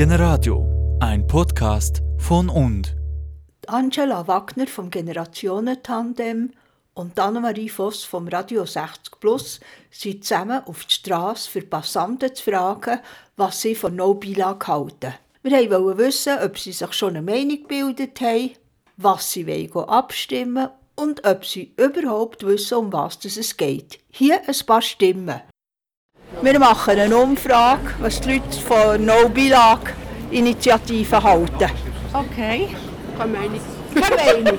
Generadio, ein Podcast von und. Angela Wagner vom Generationentandem und Annemarie Voss vom Radio 60 Plus sind zusammen auf die Straße für Passanten zu fragen, was sie von No Bilag halten. Wir wollten wissen, ob sie sich schon eine Meinung gebildet haben, was sie wollen abstimmen und ob sie überhaupt wissen, um was es geht. Hier ein paar Stimmen. Wir machen eine Umfrage, was die Leute von No Bilag Initiativen halten. Okay. Keine Meinung. Keine Meinung.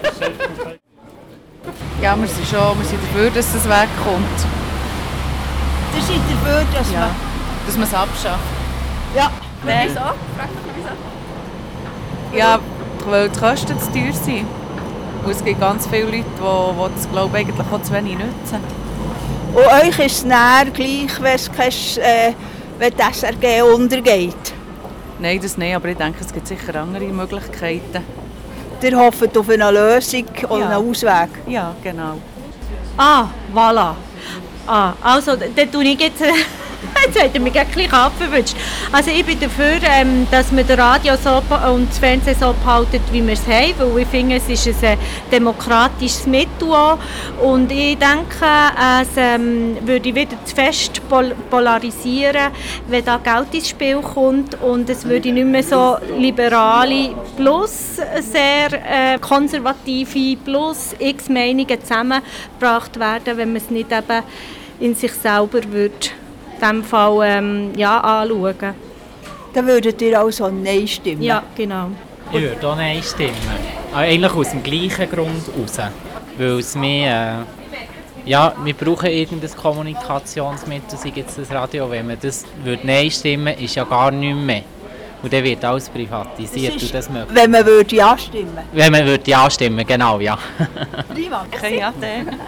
Ja, wir sind schon wir sind dafür, dass es wegkommt. Ihr seid dafür, dass Ja. man... Dass man es abschafft. Ja. Nein. Wieso? Frag doch wieso. Ja, weil die Kosten zu teuer sind. Und es gibt ganz viele Leute, die, die das glaube ich, eigentlich auch zu wenig nutzen. Und euch ist es näher gleich, wenn, äh, wenn das SRG untergeht. Nein, das nicht, aber ich denke, es gibt sicher andere Möglichkeiten. Ihr hofft auf eine Lösung oder Ja. einen Ausweg. Ja, genau. Ah, voilà. Ah, also, dann tue ich jetzt... Jetzt hat er mich gleich abverwünscht. Also ich bin dafür, ähm, dass man das Radio so und das Fernsehen so behalten, wie wir es haben, weil ich finde, es ist ein äh, demokratisches Mittel auch. Und ich denke, es ähm, würde wieder zu fest pol polarisieren, wenn da Geld ins Spiel kommt und es würde nicht mehr so liberale plus sehr äh, konservative plus x Meinungen zusammengebracht werden, wenn man es nicht eben in sich selber würde dem Fall ähm, ja, anschauen. Dann würdet ihr also Nein stimmen. Ja, genau. Ich würde auch Nein stimmen. Aber eigentlich aus dem gleichen Grund raus. Weil es mir, äh, ja, wir brauchen irgendein Kommunikationsmittel, sei jetzt das Radio. Wenn man das würde Nein stimmen ist ja gar nichts mehr. Und dann wird alles privatisiert. Das ist- und das möchte Wenn man würde Ja stimmen Wenn man würde Ja stimmen, genau, ja. Prima. Okay, ja, dann.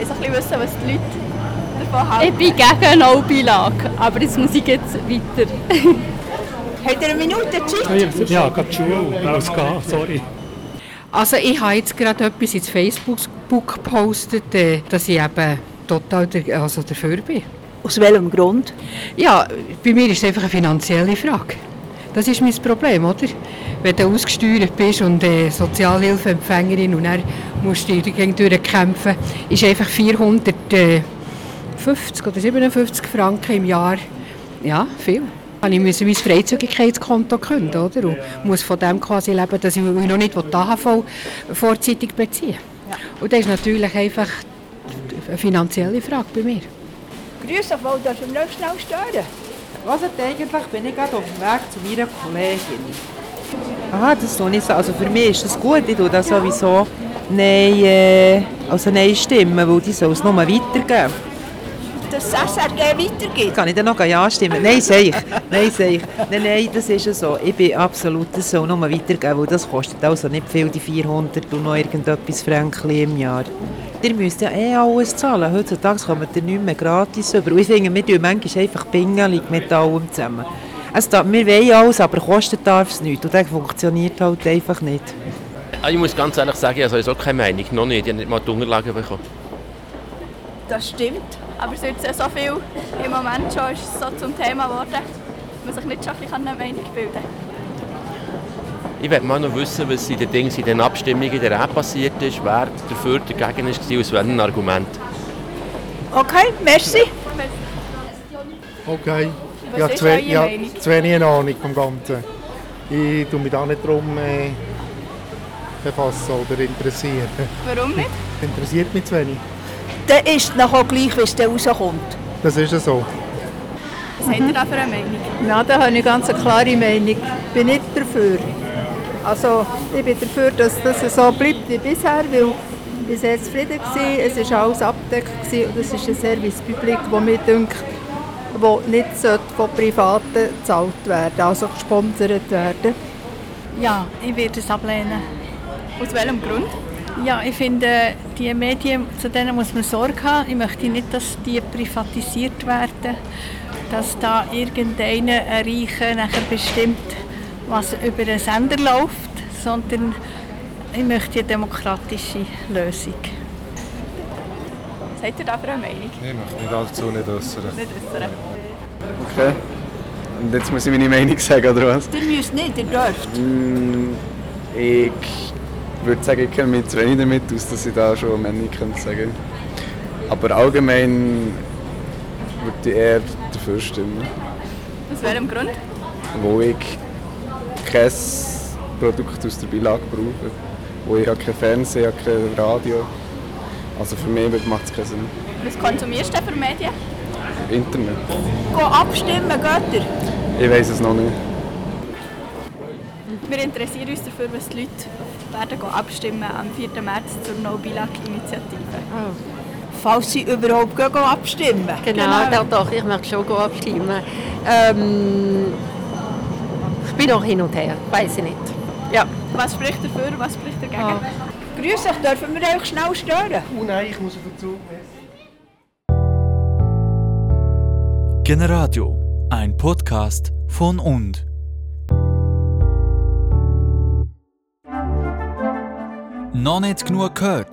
Ich will ein bisschen wissen, was die Leute davon halten. Ich bin gegen No-Bilag, aber das muss ich jetzt weiter. Habt ihr eine Minute Zeit? Ja, gerade die Schule. Sorry. Also ich habe jetzt gerade etwas ins Facebook gepostet, äh, dass ich eben total der, also dafür bin. Aus welchem Grund? Ja, bei mir ist es einfach eine finanzielle Frage. Das ist mein Problem, oder? Wenn du ausgesteuert bist und äh, Sozialhilfeempfängerin und dann musst du dir durchkämpfen, ist einfach 450 oder 57 Franken im Jahr, ja, viel. Ich musste mein Freizügigkeitskonto künden, oder? Und muss von dem quasi leben, dass ich noch nicht die AHV vorzeitig beziehe. Und das ist natürlich einfach eine finanzielle Frage bei mir. Grüß auf, darfst du mir noch schnell stören? Was eigentlich bin ich gerade auf dem Weg zu meiner Kollegin. Ah, das tue ich so. Also für mich ist das gut. Ich tue das sowieso Nein, äh, also Nein stimmen, weil die soll es nur weitergeben. Dass das SRG weitergeht. Kann ich dann noch Ja stimmen? Nein, sage ich. Nein, sage ich. Nein, nein, das ist ja so. Ich bin absolut, das soll nur weitergeben, weil das kostet also nicht viel, die 400 und noch irgendetwas Franken im Jahr. Ihr müsst ja eh alles zahlen. Heutzutage kommt ihr nicht mehr gratis über. Und ich finde, wir tun manchmal einfach pingelig mit allem zusammen. Es darf, wir wollen alles, aber kostet darf es nicht. Und das funktioniert halt einfach nicht. Ah, Ich muss ganz ehrlich sagen, ich habe sowieso keine Meinung. Noch nicht. Ich habe nicht mal die Unterlagen bekommen. Das stimmt. Aber es wird ja so viel im Moment schon ist es so zum Thema geworden, dass man sich nicht schon ein bisschen eine Meinung bilden kann. Ich möchte mal noch wissen, was in den Dingen, in den Abstimmungen in der App passiert ist, wer dafür, dagegen war, aus welchem Argument. Okay, merci. Okay. Was Ich habe ist zu, eure Meinung? zu wenig eine Ahnung vom Ganzen. Ich tue mich da nicht darum äh, befassen oder interessieren. Warum nicht? Interessiert mich zu wenig. Dann ist es nachher gleich, wie es dann rauskommt. Das ist so. Was habt ihr da für eine Meinung? Ja, da habe ich ganz eine klare Meinung. Ich bin nicht dafür. Also, ich bin dafür, dass das so bleibt wie bisher, weil ich war sehr zufrieden. Gewesen. Es war alles abgedeckt gewesen und es ist ein Service Public, wo mir denkt, wo nicht von Privaten gezahlt werden, also gesponsert werden. Ja, ich werde es ablehnen. Aus welchem Grund? Ja, ich finde, die Medien, zu denen muss man Sorge haben. Ich möchte nicht, dass die privatisiert werden, dass da irgendeiner, ein Reicher, nachher bestimmt, was über einen Sender läuft, sondern ich möchte eine demokratische Lösung. Habt ihr da für eine Meinung? Ich möchte mich dazu nicht äußern. Nicht äußern. Okay. Und jetzt muss ich meine Meinung sagen, oder was? Ihr müsst nicht, ihr dürft. Mm, Ich würde sagen, ich kenne mich zu wenig damit aus, dass ich da schon Meinung könnte sagen Aber allgemein würde ich eher dafür stimmen. Aus welchem Grund? Wo ich kein Produkt aus der Beilage brauche. Wo ich habe kein Fernsehen, habe kein Radio. Also für mich macht es keinen Sinn. Was konsumierst du für Medien? Internet. Go abstimmen, geht ihr? Ich weiß es noch nicht. Wir interessieren uns dafür, was die Leute werden abstimmen am 4. März zur No-Bilag-Initiative. Falls sie überhaupt gehen, gehen abstimmen. Genau, Doch, doch, ich möchte schon abstimmen. Ähm, ich bin noch hin und her, weiß ich nicht. Ja. Was spricht dafür, was spricht dagegen? Ah. Grüß euch, dürfen wir euch schnell stören? Oh nein, ich muss auf den Zug. Generadio, ein Podcast von und. Noch nicht genug gehört?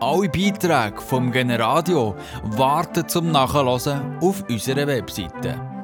Alle Beiträge vom Generadio warten zum Nachhören auf unserer Webseite